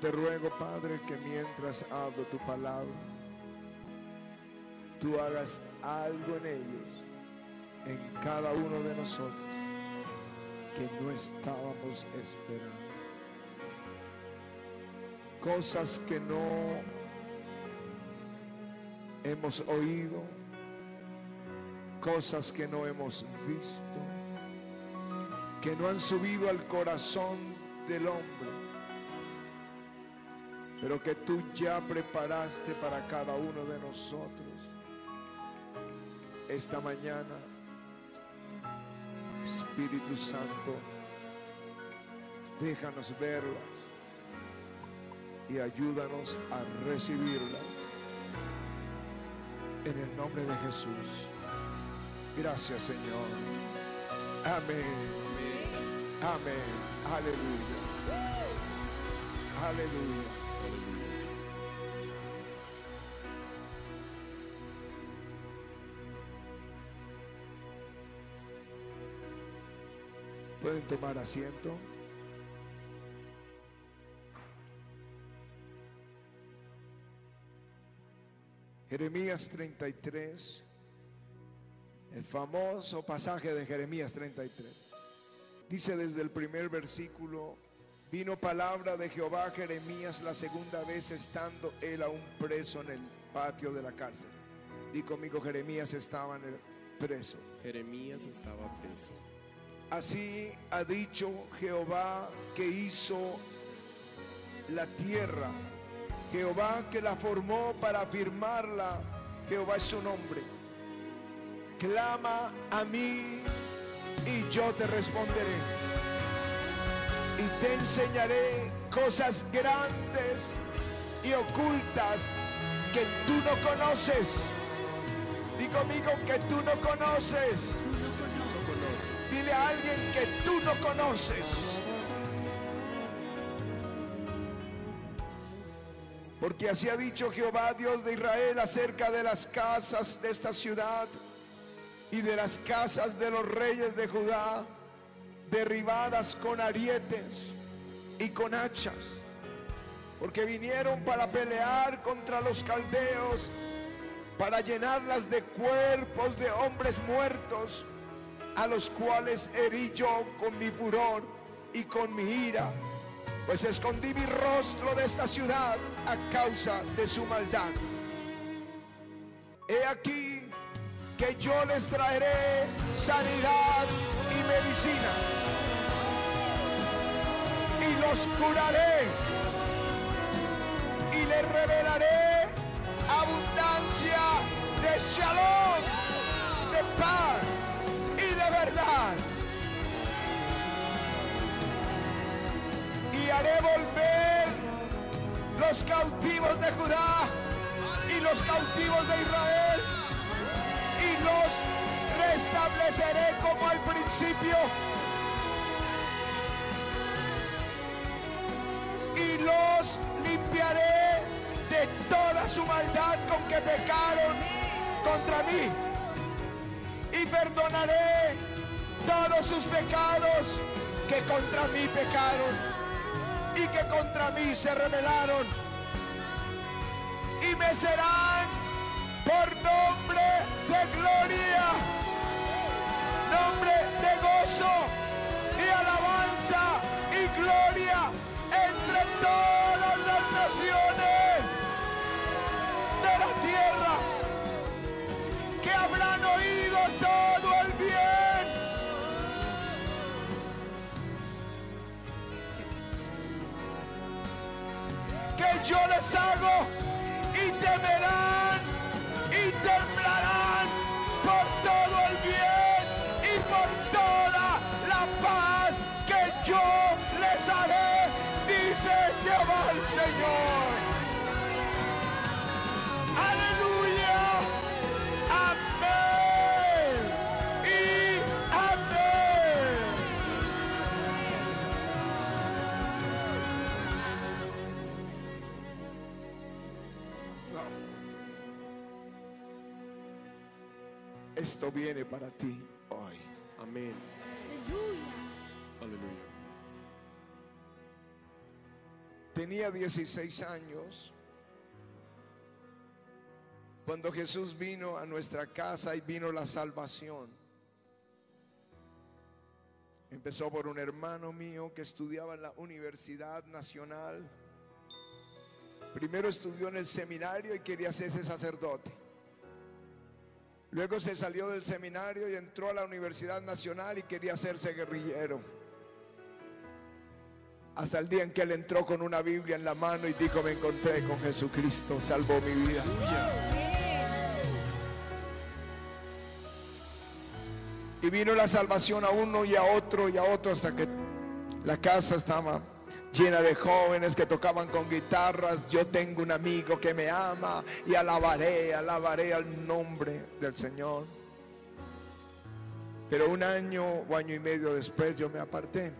Te ruego, Padre, que mientras hablo tu palabra, tú hagas algo en ellos, en cada uno de nosotros, que no estábamos esperando. Cosas que no hemos oído, cosas que no hemos visto, que no han subido al corazón del hombre, pero que tú ya preparaste para cada uno de nosotros. Esta mañana, Espíritu Santo, déjanos verlas y ayúdanos a recibirlas en el nombre de Jesús. Gracias Señor. Amén. Amén. Aleluya. Aleluya. Pueden tomar asiento. Jeremías 33, el famoso pasaje de Jeremías 33. Dice desde el primer versículo, vino palabra de Jehová a Jeremías la segunda vez estando él aún preso en el patio de la cárcel. Di conmigo, Jeremías estaba en el preso. Jeremías estaba preso. Así ha dicho Jehová que hizo la tierra Jehová que la formó para afirmarla, Jehová es su nombre. Clama a mí y yo te responderé. Y te enseñaré cosas grandes y ocultas que tú no conoces. Di conmigo que tú no conoces. A alguien que tú no conoces. Porque así ha dicho Jehová, Dios de Israel, acerca de las casas de esta ciudad y de las casas de los reyes de Judá, derribadas con arietes y con hachas. Porque vinieron para pelear contra los caldeos, para llenarlas de cuerpos de hombres muertos, a los cuales herí yo con mi furor y con mi ira pues escondí mi rostro de esta ciudad a causa de su maldad. He aquí que yo les traeré sanidad y medicina y los curaré y les revelaré abundancia de shalom, de paz haré los cautivos de Judá y los cautivos de Israel y los restableceré como al principio. Y los limpiaré de toda su maldad con que pecaron contra mí. Y perdonaré todos sus pecados que contra mí pecaron que contra mí se rebelaron. Y me serán Esto viene para ti hoy. Amén. Aleluya. Aleluya. Te Tenía 16 años cuando Jesús vino a nuestra casa y vino la salvación. Empezó por un hermano mío que estudiaba en la Universidad Nacional. Primero estudió en el seminario y quería hacerse sacerdote. Luego se salió del seminario y entró a la Universidad Nacional y quería hacerse guerrillero. Hasta el día en que él entró con una Biblia en la mano y dijo, me encontré con Jesucristo, salvó mi vida. Y vino la salvación a uno y a otro y a otro hasta que la casa estaba llena de jóvenes que tocaban con guitarras. Yo tengo un amigo que me ama y alabaré, alabaré al nombre del Señor. Pero un año o año y medio después yo me aparté.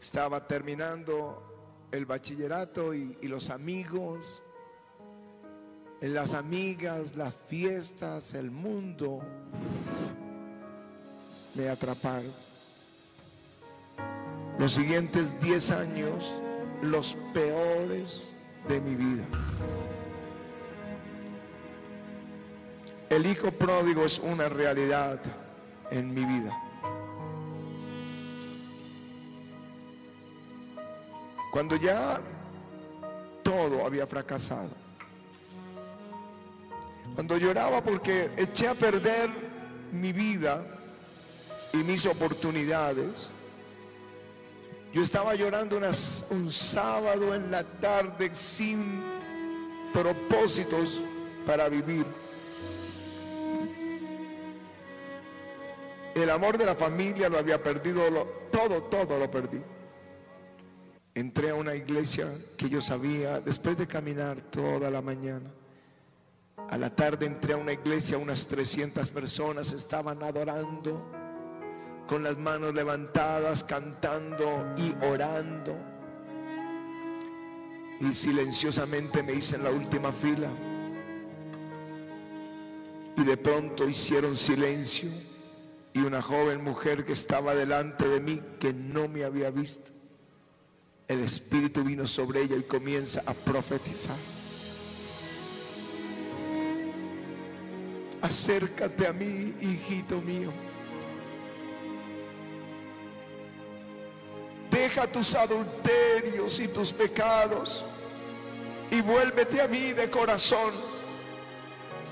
Estaba terminando el bachillerato y, y los amigos, las amigas, las fiestas, el mundo me atraparon. Los siguientes 10 años, los peores de mi vida. El hijo pródigo es una realidad en mi vida. Cuando ya todo había fracasado. Cuando lloraba porque eché a perder mi vida y mis oportunidades. Yo estaba llorando un sábado en la tarde sin propósitos para vivir. El amor de la familia lo había perdido, todo, todo lo perdí. Entré a una iglesia que yo sabía, después de caminar toda la mañana, a la tarde entré a una iglesia, unas 300 personas estaban adorando, con las manos levantadas, cantando y orando. Y silenciosamente me hice en la última fila. Y de pronto hicieron silencio. Y una joven mujer que estaba delante de mí, que no me había visto, el Espíritu vino sobre ella y comienza a profetizar. Acércate a mí, hijito mío. Deja tus adulterios y tus pecados y vuélvete a mí de corazón,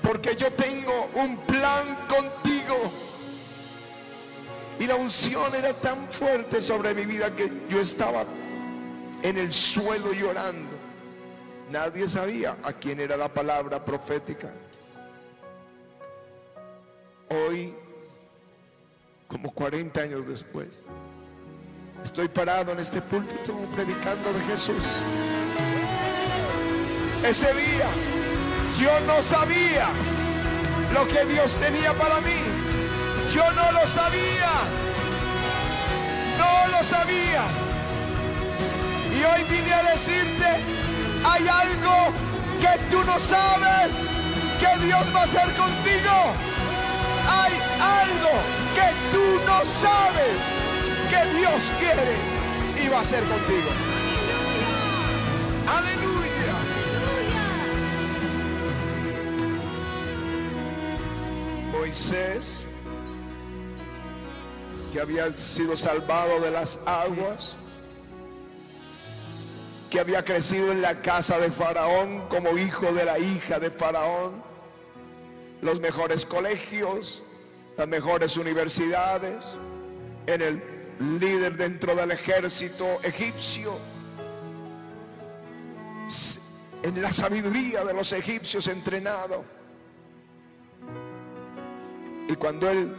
porque yo tengo un plan contigo. Y la unción era tan fuerte sobre mi vida que yo estaba en el suelo llorando. Nadie sabía a quién era la palabra profética. Hoy, como 40 años después, estoy parado en este púlpito predicando de Jesús. Ese día yo no sabía lo que Dios tenía para mí. Yo no lo sabía. No lo sabía. Y hoy vine a decirte, hay algo que tú no sabes que Dios va a hacer contigo. Hay algo que tú no sabes Dios quiere y va a hacer contigo. Aleluya. Moisés, que había sido salvado de las aguas, que había crecido en la casa de Faraón como hijo de la hija de Faraón, los mejores colegios, las mejores universidades, en el líder dentro del ejército egipcio, en la sabiduría de los egipcios entrenado. Y cuando él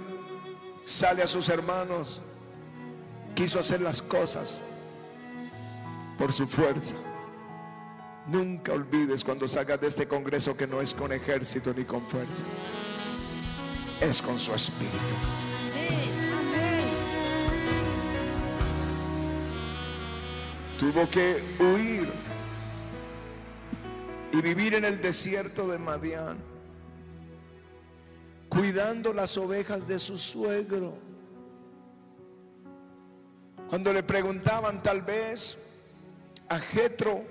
sale a sus hermanos, quiso hacer las cosas por su fuerza. Nunca olvides cuando salgas de este congreso que no es con ejército ni con fuerza, es con su espíritu. Tuvo que huir y vivir en el desierto de Madián, cuidando las ovejas de su suegro. Cuando le preguntaban tal vez a Jetro,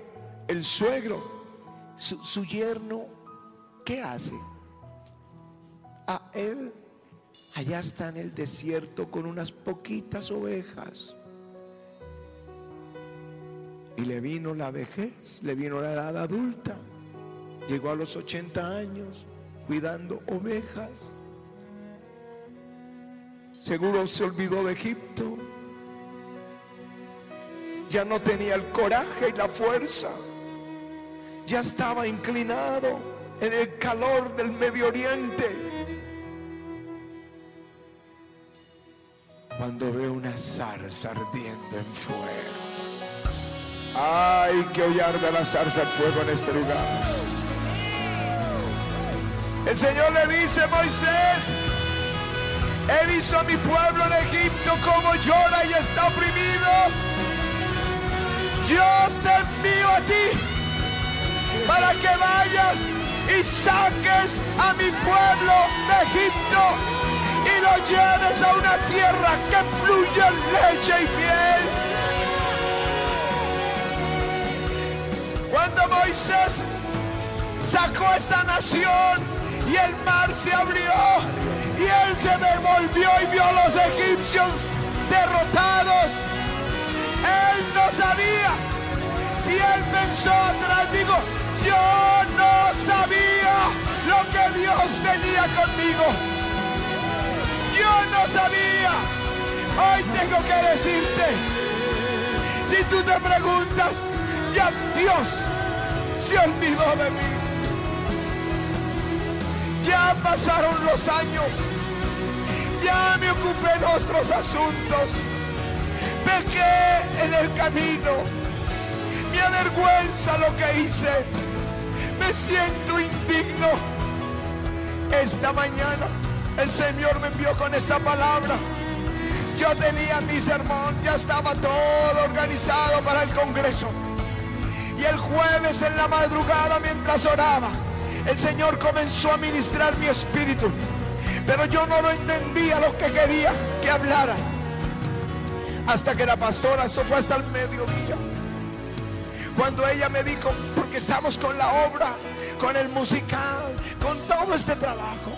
el suegro, su, su yerno, ¿qué hace? A él allá está en el desierto con unas poquitas ovejas. Y le vino la vejez, le vino la edad adulta. Llegó a los 80 años cuidando ovejas. Seguro se olvidó de Egipto. Ya no tenía el coraje y la fuerza. Ya estaba inclinado en el calor del Medio Oriente. Cuando ve una zarza ardiendo en fuego. Ay, que hoy arda la zarza fuego en este lugar. El Señor le dice, Moisés, he visto a mi pueblo en Egipto como llora y está oprimido. Yo te envío a ti para que vayas y saques a mi pueblo de Egipto y lo lleves a una tierra que fluye leche y miel. Cuando Moisés sacó esta nación y el mar se abrió y él se devolvió y vio a los egipcios derrotados. Él no sabía. Si él pensó atrás, digo, yo no sabía lo que Dios tenía conmigo. Yo no sabía. Hoy tengo que decirte, si tú te preguntas, ya Dios se olvidó de mí. Ya pasaron los años. Ya me ocupé de otros asuntos. Pequé en el camino. Me avergüenza lo que hice. Me siento indigno. Esta mañana el Señor me envió con esta palabra. Yo tenía mi sermón, ya estaba todo organizado para el Congreso. Y el jueves en la madrugada mientras oraba, el Señor comenzó a ministrar mi espíritu. Pero yo no lo entendía lo que quería que hablara. Hasta que la pastora, esto fue hasta el mediodía. Cuando ella me dijo, porque estamos con la obra, con el musical, con todo este trabajo.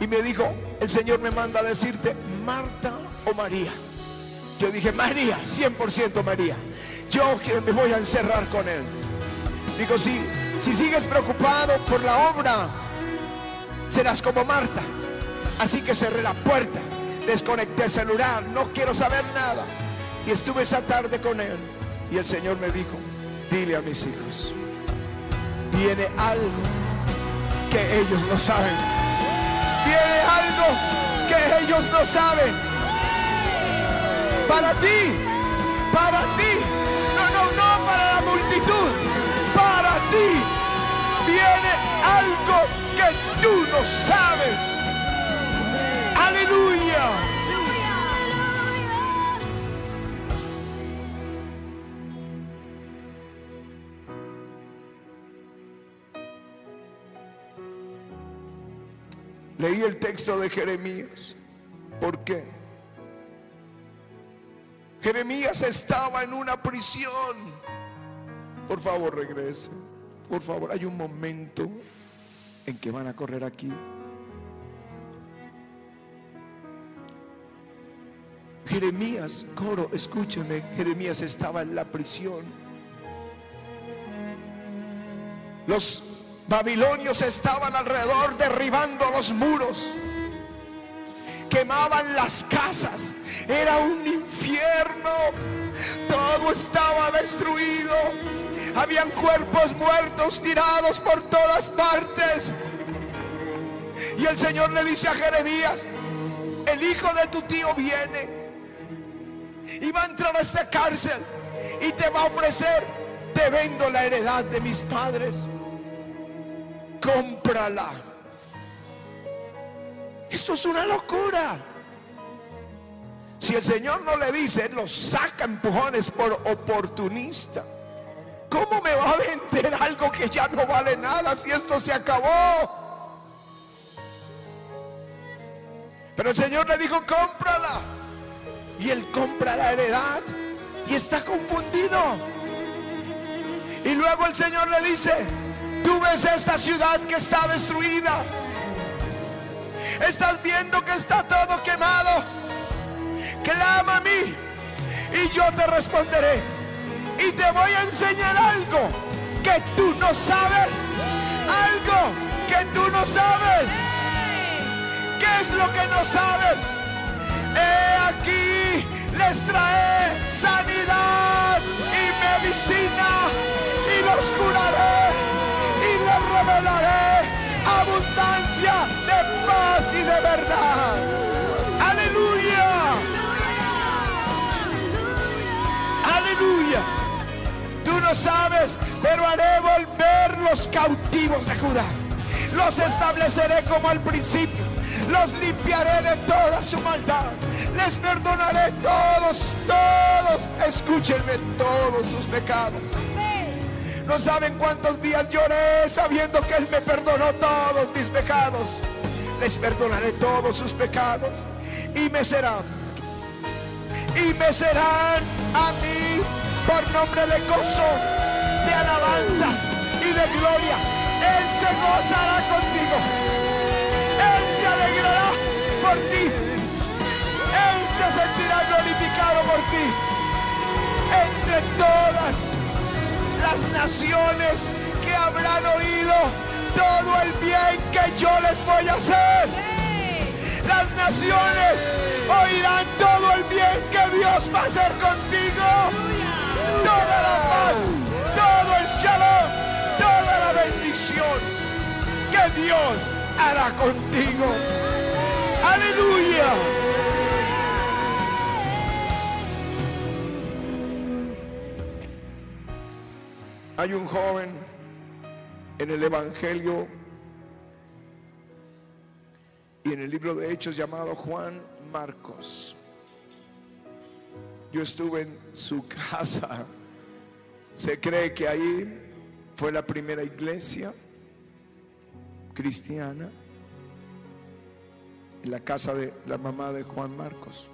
Y me dijo, el Señor me manda a decirte, Marta o María. Yo dije, María, 100% María. Yo me voy a encerrar con él. Digo, sí, si sigues preocupado por la obra, serás como Marta. Así que cerré la puerta, desconecté el celular, no quiero saber nada. Y estuve esa tarde con él. Y el Señor me dijo, dile a mis hijos, viene algo que ellos no saben. Viene algo que ellos no saben. Para ti, para ti. No, para la multitud. Para ti viene algo que tú no sabes. Aleluya. Leí el texto de Jeremías. ¿Por qué? Jeremías estaba en una prisión. Por favor, regrese. Por favor, hay un momento en que van a correr aquí. Jeremías, coro, escúcheme, Jeremías estaba en la prisión. Los babilonios estaban alrededor derribando los muros, quemaban las casas, era un infierno, todo estaba destruido, habían cuerpos muertos tirados por todas partes. Y el Señor le dice a Jeremías, el hijo de tu tío viene y va a entrar a esta cárcel y te va a ofrecer, te vendo la heredad de mis padres, cómprala. Esto es una locura. Si el Señor no le dice, Él lo saca empujones por oportunista. ¿Cómo me va a vender algo que ya no vale nada si esto se acabó? Pero el Señor le dijo, cómprala. Y él compra la heredad y está confundido. Y luego el Señor le dice, tú ves esta ciudad que está destruida. Estás viendo que está todo quemado. Clama a mí y yo te responderé. Y te voy a enseñar algo que tú no sabes. Algo que tú no sabes. ¿Qué es lo que no sabes? He aquí les trae sanidad y medicina y los curaré y les revelaré abundancia de paz y de verdad. No sabes, pero haré volver los cautivos de Judá. Los estableceré como al principio. Los limpiaré de toda su maldad. Les perdonaré todos, todos, escúchenme, todos sus pecados. No saben cuántos días lloré sabiendo que Él me perdonó todos mis pecados. Les perdonaré todos sus pecados y me serán. Y me serán a mí por nombre de gozo, de alabanza y de gloria. Él se gozará contigo. Él se alegrará por ti. Él se sentirá glorificado por ti. Entre todas las naciones que habrán oído todo el bien que yo les voy a hacer. Las naciones oirán todo el bien que Dios va a hacer contigo. Toda la paz, todo el shalom, toda la bendición que Dios hará contigo. Aleluya. Hay un joven en el Evangelio y en el libro de Hechos llamado Juan Marcos. Yo estuve en su casa. Se cree que ahí fue la primera iglesia cristiana, en la casa de la mamá de Juan Marcos.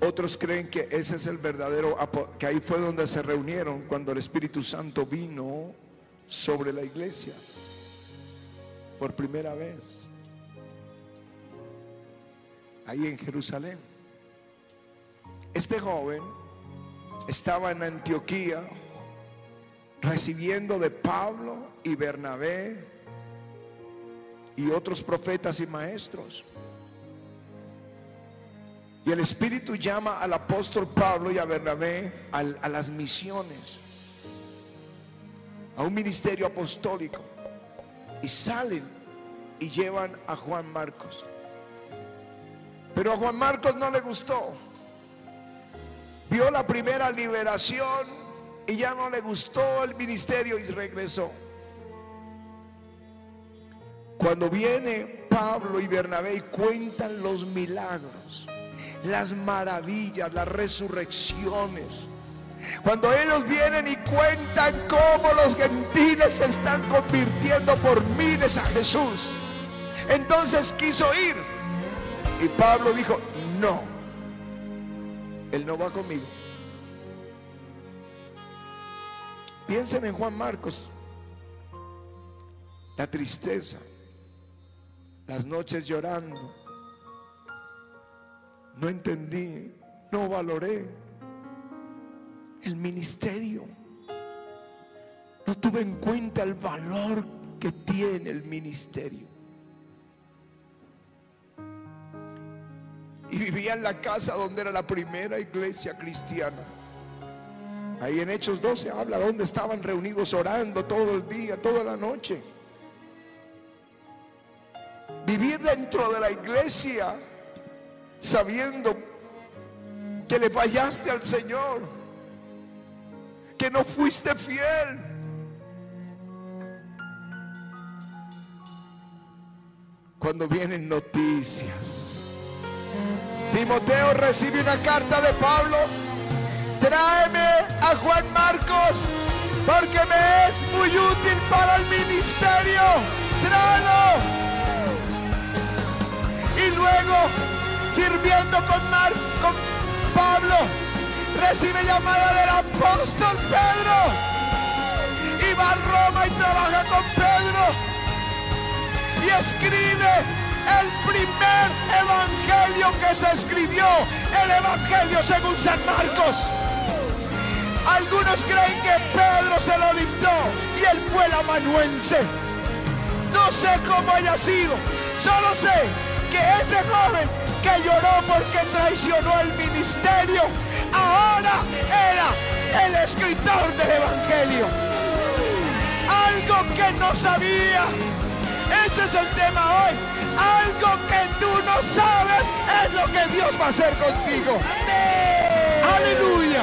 Otros creen que ese es el verdadero, que ahí fue donde se reunieron cuando el Espíritu Santo vino sobre la iglesia por primera vez. Ahí en Jerusalén. Este joven estaba en Antioquía recibiendo de Pablo y Bernabé y otros profetas y maestros. Y el Espíritu llama al apóstol Pablo y a Bernabé a las misiones, a un ministerio apostólico. Y salen y llevan a Juan Marcos. Pero a Juan Marcos no le gustó. Vio la primera liberación y ya no le gustó el ministerio y regresó. Cuando viene Pablo y Bernabé y cuentan los milagros las maravillas, las resurrecciones. Cuando ellos vienen y cuentan cómo los gentiles se están convirtiendo por miles a Jesús. Entonces quiso ir. Y Pablo dijo, no, él no va conmigo. Piensen en Juan Marcos. La tristeza, las noches llorando, no entendí, no valoré el ministerio. No tuve en cuenta el valor que tiene el ministerio. Y vivía en la casa donde era la primera iglesia cristiana. Ahí en Hechos 12 habla donde estaban reunidos orando todo el día, toda la noche. Vivir dentro de la iglesia sabiendo que le fallaste al Señor, que no fuiste fiel. Cuando vienen noticias, Timoteo recibe una carta de Pablo. Tráeme a Juan Marcos porque me es muy útil para el ministerio. Tráelo. Y luego, sirviendo con, con Pablo, recibe llamada del apóstol Pedro. Y va a Roma y trabaja con Pedro. Y escribe el primer evangelio que se escribió, el evangelio según San Marcos. Algunos creen que Pedro se lo dictó y él fue el amanuense. No sé cómo haya sido, solo sé que ese joven que lloró porque traicionó el ministerio, ahora era el escritor del Evangelio. Algo que no sabía. Ese es el tema hoy. Algo que tú no sabes es lo que Dios va a hacer contigo. Aleluya.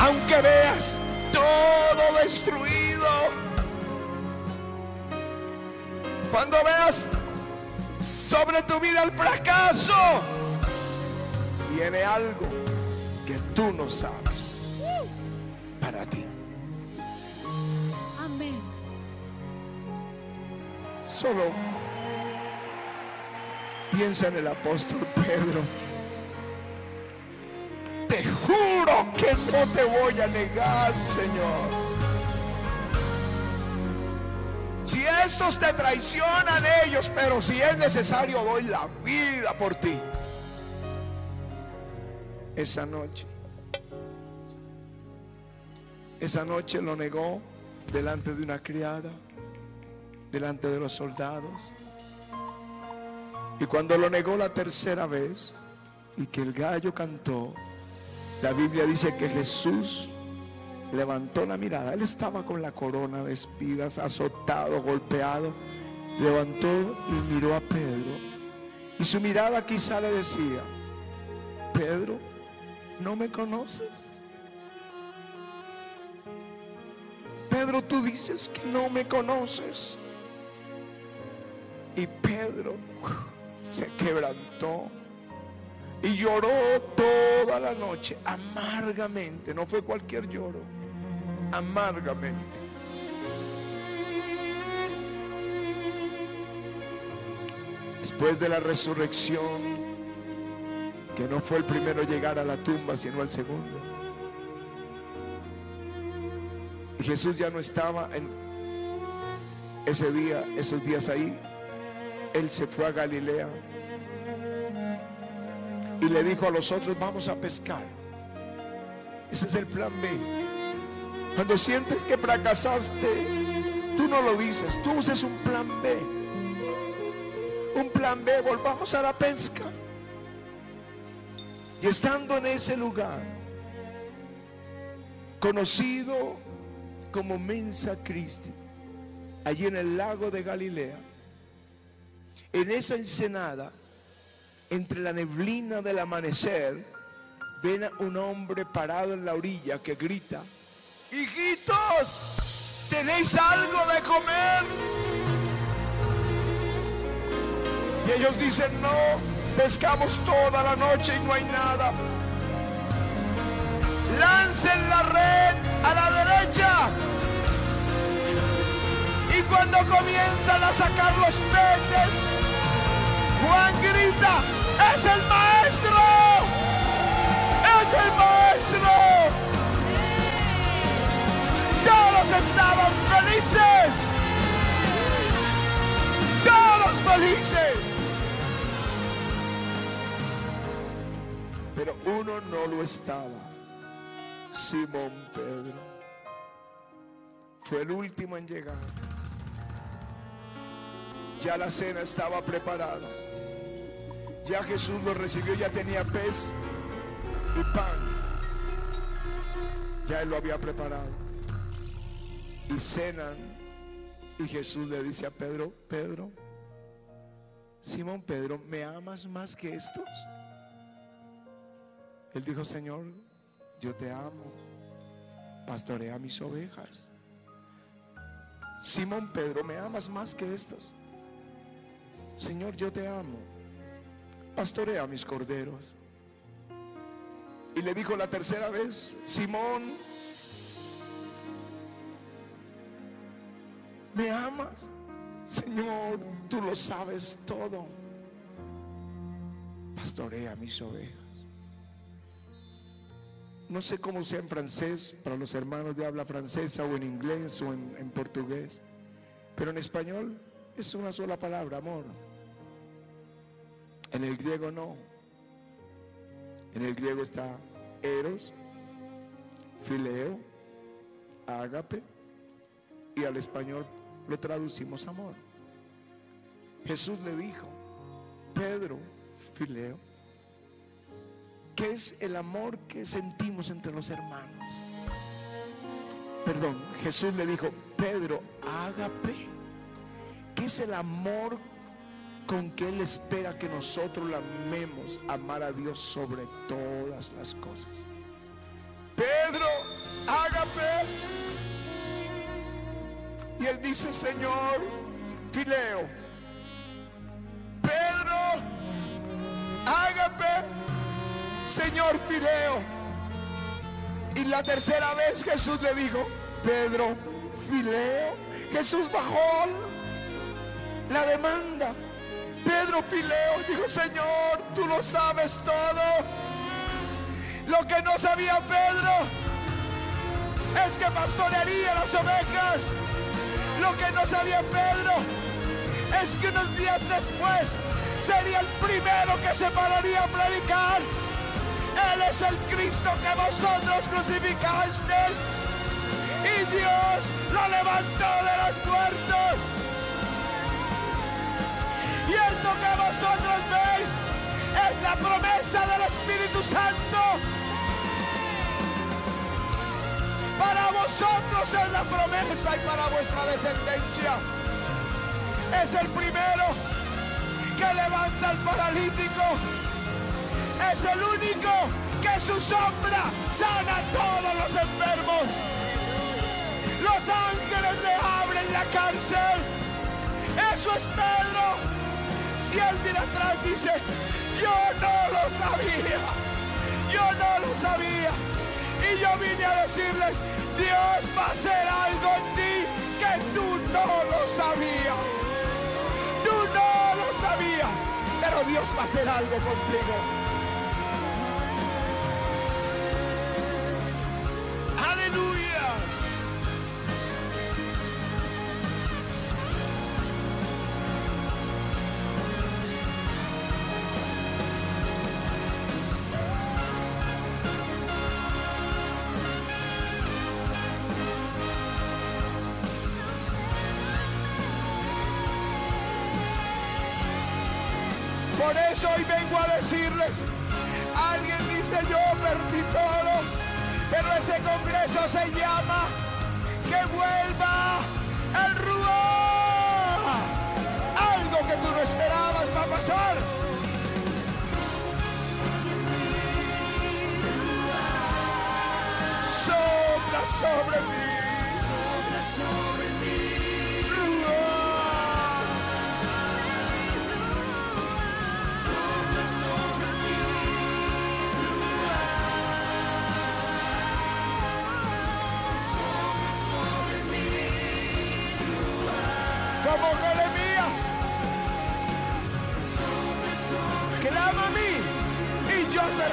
Aunque veas todo destruido. Cuando veas sobre tu vida el fracaso, viene algo que tú no sabes Solo piensa en el apóstol Pedro. Te juro que no te voy a negar, Señor. Si estos te traicionan ellos, pero si es necesario, doy la vida por ti. Esa noche, esa noche lo negó delante de una criada, delante de los soldados. Y cuando lo negó la tercera vez y que el gallo cantó, la Biblia dice que Jesús levantó la mirada. Él estaba con la corona de espigas, azotado, golpeado. Levantó y miró a Pedro. Y su mirada quizá le decía, Pedro, ¿no me conoces? Pedro, tú dices que no me conoces. Y Pedro se quebrantó y lloró toda la noche, amargamente. No fue cualquier lloro, amargamente. Después de la resurrección, que no fue el primero a llegar a la tumba, sino el segundo. Y Jesús ya no estaba en ese día, esos días ahí. Él se fue a Galilea y le dijo a los otros, vamos a pescar. Ese es el plan B. Cuando sientes que fracasaste, tú no lo dices, tú uses un plan B. Un plan B, volvamos a la pesca. Y estando en ese lugar, conocido como Mensa Christi, allí en el lago de Galilea, en esa ensenada, entre la neblina del amanecer, ven a un hombre parado en la orilla que grita, hijitos, ¿tenéis algo de comer? Y ellos dicen, no, pescamos toda la noche y no hay nada. Lancen la red a la derecha. Y cuando comienzan a sacar los peces, Juan grita, es el maestro, es el maestro. Todos estaban felices, todos felices. Pero uno no lo estaba, Simón Pedro. Fue el último en llegar. Ya la cena estaba preparada. Ya Jesús lo recibió, ya tenía pez y pan. Ya él lo había preparado. Y cenan. Y Jesús le dice a Pedro, Pedro, Simón Pedro, ¿me amas más que estos? Él dijo, Señor, yo te amo. Pastorea mis ovejas. Simón Pedro, ¿me amas más que estos? Señor, yo te amo. Pastorea mis corderos. Y le dijo la tercera vez, Simón, ¿me amas? Señor, tú lo sabes todo. pastorea mis ovejas. No sé cómo sea en francés, para los hermanos de habla francesa o en inglés o en, en portugués, pero en español es una sola palabra, amor. En el griego no. En el griego está eros, fileo, ágape y al español lo traducimos amor. Jesús le dijo, Pedro, fileo, ¿qué es el amor que sentimos entre los hermanos? Perdón, Jesús le dijo, Pedro, ágape, ¿qué es el amor con que Él espera que nosotros la amemos, amar a Dios sobre todas las cosas? Pedro, ágape. Y él dice, Señor, fileo. Pedro, ágape. Señor, fileo. Y la tercera vez Jesús le dijo, Pedro, fileo. Jesús bajó la demanda. Fileo dijo, Señor, tú lo sabes todo. Lo que no sabía Pedro es que pastorearía las ovejas. Lo que no sabía Pedro es que unos días después sería el primero que se pararía a predicar. Él es el Cristo que vosotros crucificasteis. Y Dios lo levantó de los muertos. Y que vosotros veis es la promesa del Espíritu Santo. Para vosotros es la promesa y para vuestra descendencia. Es el primero que levanta al paralítico. Es el único que su sombra sana a todos los enfermos. Los ángeles le abren la cárcel. Eso es Pedro. Si él mira atrás dice, yo no lo sabía. Yo no lo sabía. Y yo vine a decirles, Dios va a hacer algo en ti que tú no lo sabías. Tú no lo sabías, pero Dios va a hacer algo contigo. Decirles, alguien dice yo perdí todo, pero este congreso se llama que vuelva el Ruá. Algo que tú no esperabas va a pasar. Sopla sobre mí.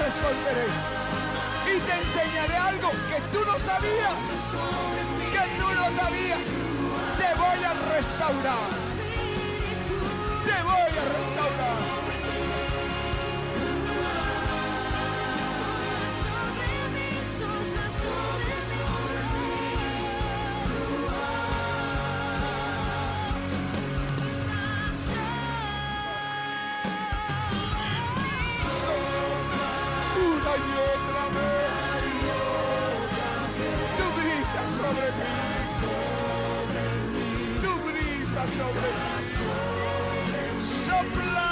Y te enseñaré algo que tú no sabías. Que tú no sabías. Te voy a restaurar. Supply.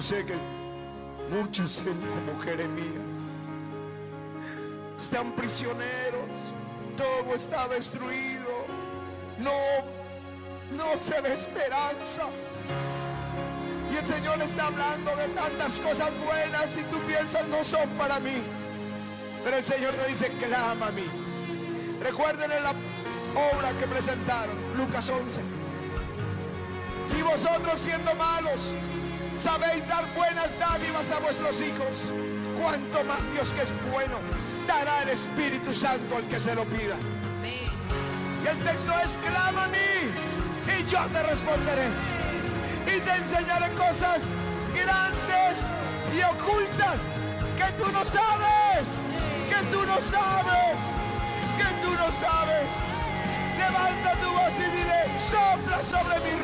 Sé que Muchos son como Jeremías. Están prisioneros. Todo está destruido. No, no se ve esperanza. Y el Señor está hablando de tantas cosas buenas y tú piensas no son para mí. Pero el Señor te dice, clama a mí. Recuerden en la obra que presentaron, Lucas 11. Si vosotros siendo malos sabéis dar buenas dádivas a vuestros hijos, cuanto más Dios que es bueno dará el Espíritu Santo al que se lo pida. Y el texto es, clama a mí y yo te responderé. Y te enseñaré cosas grandes y ocultas que tú no sabes, que tú no sabes, que tú no sabes. Levanta tu voz y dile, sopla sobre mi